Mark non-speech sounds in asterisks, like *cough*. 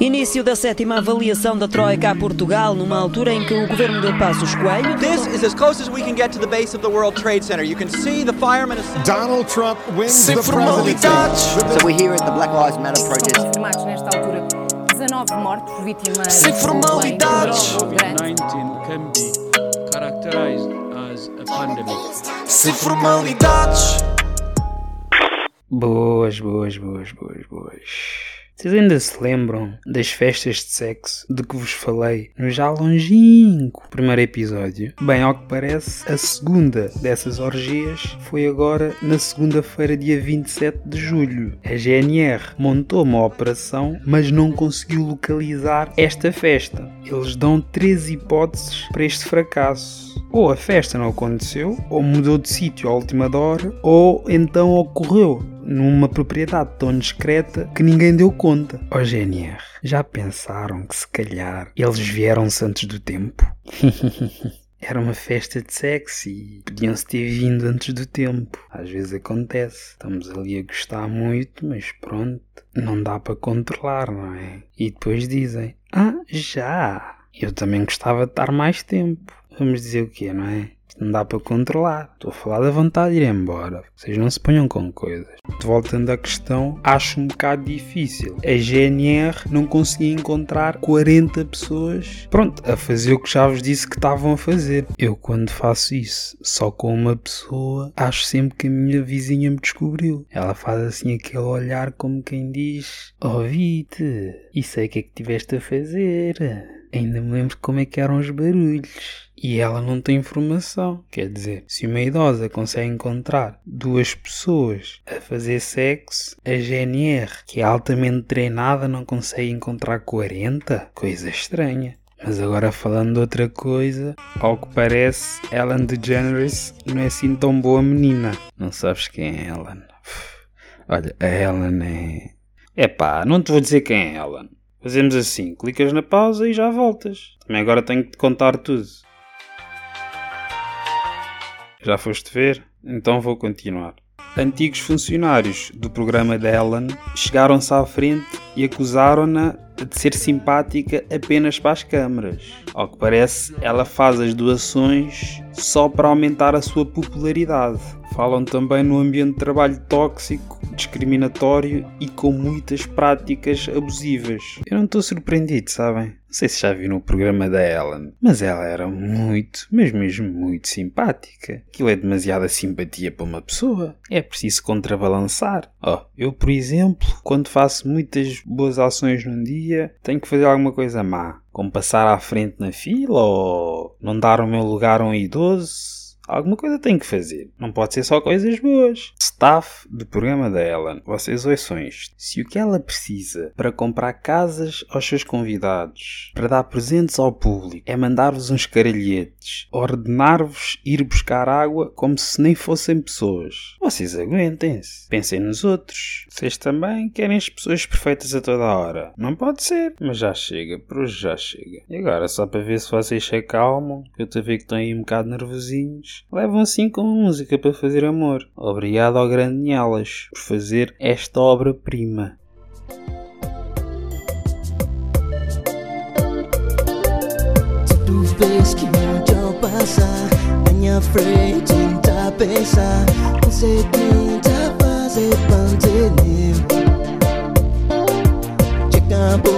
Início da sétima avaliação da Troika a Portugal, numa altura em que o governo de Passos Coelho. This is as close as we can get to the base of the World Trade Center. You can see the firemen. Donald Trump wins Sem the presidency. formalidades. So we're here at the Black Lives Matter protest. confirmados nesta altura 19 mortos vítimas Sem de formalidades. comboio grande. COVID-19 can be characterized as a pandemic. Sem formalidades. Boas, boas, boas, boas, boas. Vocês ainda se lembram das festas de sexo de que vos falei no já longínquo primeiro episódio? Bem, ao que parece, a segunda dessas orgias foi agora na segunda-feira, dia 27 de julho. A GNR montou uma operação, mas não conseguiu localizar esta festa. Eles dão três hipóteses para este fracasso. Ou a festa não aconteceu, ou mudou de sítio à última hora, ou então ocorreu numa propriedade tão discreta que ninguém deu conta. Ó GNR, já pensaram que se calhar eles vieram-se antes do tempo? *laughs* Era uma festa de sexo e podiam-se ter vindo antes do tempo. Às vezes acontece. Estamos ali a gostar muito, mas pronto, não dá para controlar, não é? E depois dizem: Ah, já! Eu também gostava de estar mais tempo. Vamos dizer o quê, não é? Não dá para controlar. Estou a falar da vontade de ir embora. Vocês não se ponham com coisas. Voltando à questão, acho um bocado difícil. A GNR não conseguia encontrar 40 pessoas, pronto, a fazer o que já vos disse que estavam a fazer. Eu, quando faço isso só com uma pessoa, acho sempre que a minha vizinha me descobriu. Ela faz assim aquele olhar como quem diz: Ouvi-te, e sei o que é que tiveste a fazer. Ainda me lembro como é que eram os barulhos. E ela não tem informação. Quer dizer, se uma idosa consegue encontrar duas pessoas a fazer sexo, a GNR, que é altamente treinada, não consegue encontrar 40? Coisa estranha. Mas agora falando de outra coisa, ao que parece, Ellen DeGeneres não é assim tão boa menina. Não sabes quem é Ellen? Olha, a Ellen é. Epá, não te vou dizer quem é Ellen. Fazemos assim, clicas na pausa e já voltas. Também agora tenho que te contar tudo. Já foste ver? Então vou continuar. Antigos funcionários do programa da Ellen chegaram-se à frente e acusaram-na de ser simpática apenas para as câmaras. Ao que parece, ela faz as doações só para aumentar a sua popularidade. Falam também no ambiente de trabalho tóxico, discriminatório e com muitas práticas abusivas. Eu não estou surpreendido, sabem? Não sei se já viram o programa da Ellen, mas ela era muito, mas mesmo muito simpática. Aquilo é demasiada simpatia para uma pessoa. É preciso contrabalançar. Oh, eu, por exemplo, quando faço muitas boas ações num dia, tenho que fazer alguma coisa má. Como passar à frente na fila ou não dar o meu lugar a um idoso. Alguma coisa tem que fazer. Não pode ser só coisas boas. Staff do programa da Ellen. Vocês ouçam isto. Se o que ela precisa para comprar casas aos seus convidados, para dar presentes ao público, é mandar-vos uns caralhetes, ordenar-vos ir buscar água como se nem fossem pessoas, vocês aguentem-se. Pensem nos outros. Vocês também querem as pessoas perfeitas a toda a hora. Não pode ser. Mas já chega. Por hoje já chega. E agora, só para ver se vocês se acalmam, que eu estou a ver que estão aí um bocado nervosinhos, levam assim com música para fazer amor. Obrigado ao grande Nielas por fazer esta obra-prima. Que pasa Minha frente pesa Segunda fase pandemia Chega por